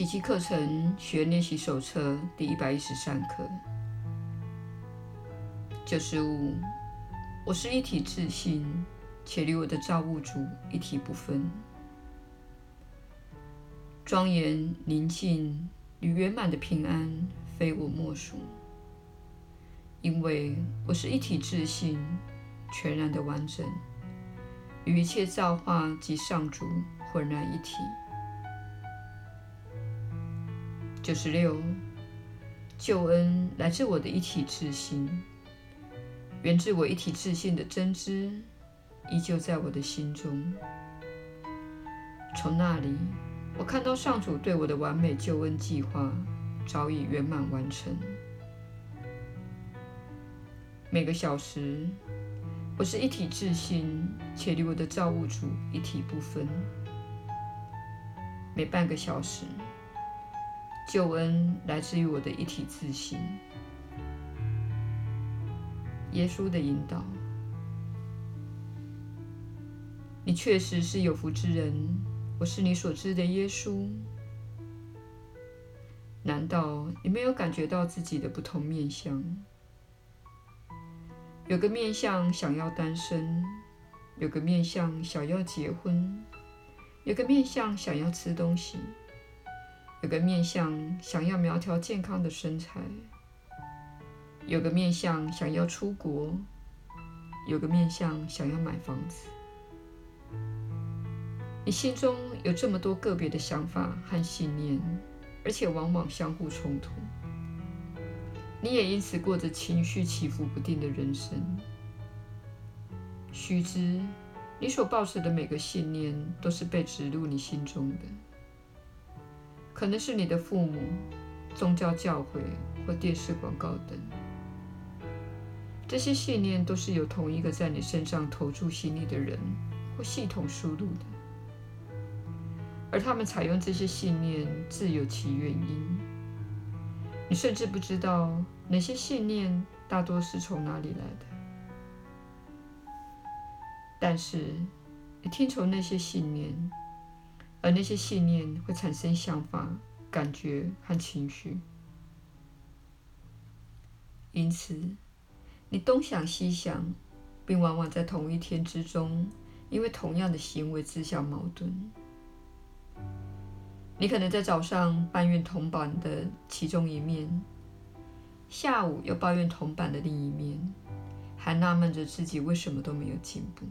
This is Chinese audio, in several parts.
奇迹课程学练习手册第一百一十三课。九十五，我是一体自信，且与我的造物主一体不分。庄严、宁静与圆满的平安，非我莫属。因为我是一体自信，全然的完整，与一切造化及上主浑然一体。九十六，救恩来自我的一体自心，源自我一体自信的真知，依旧在我的心中。从那里，我看到上主对我的完美救恩计划早已圆满完成。每个小时，我是一体自性，且与我的造物主一体不分。每半个小时，救恩来自于我的一体自性。耶稣的引导，你确实是有福之人。我是你所知的耶稣。难道你没有感觉到自己的不同面向？有个面向想要单身，有个面向想要结婚，有个面向想要吃东西，有个面向想要苗条健康的身材，有个面向想要出国，有个面向想要买房子。你心中有这么多个别的想法和信念，而且往往相互冲突。你也因此过着情绪起伏不定的人生。须知，你所抱持的每个信念都是被植入你心中的，可能是你的父母、宗教教诲或电视广告等。这些信念都是由同一个在你身上投注心力的人或系统输入的，而他们采用这些信念自有其原因。你甚至不知道哪些信念大多是从哪里来的，但是你听从那些信念，而那些信念会产生想法、感觉和情绪，因此你东想西想，并往往在同一天之中，因为同样的行为自相矛盾。你可能在早上抱怨铜板的其中一面，下午又抱怨铜板的另一面，还纳闷着自己为什么都没有进步。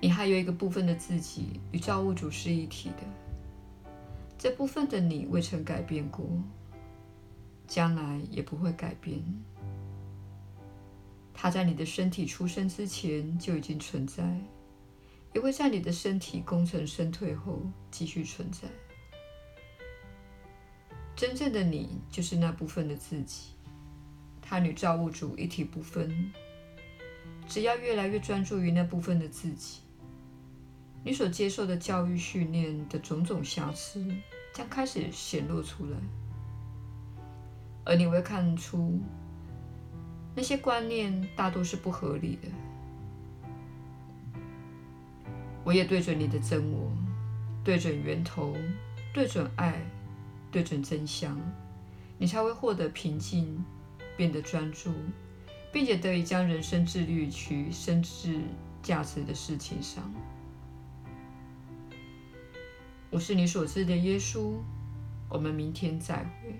你还有一个部分的自己与造物主是一体的，这部分的你未曾改变过，将来也不会改变。它在你的身体出生之前就已经存在。也会在你的身体功成身退后继续存在。真正的你就是那部分的自己，它与造物主一体不分。只要越来越专注于那部分的自己，你所接受的教育训练的种种瑕疵将开始显露出来，而你会看出那些观念大多是不合理的。我也对准你的真我，对准源头，对准爱，对准真相，你才会获得平静，变得专注，并且得以将人生致力于其深挚价值的事情上。我是你所知的耶稣，我们明天再会。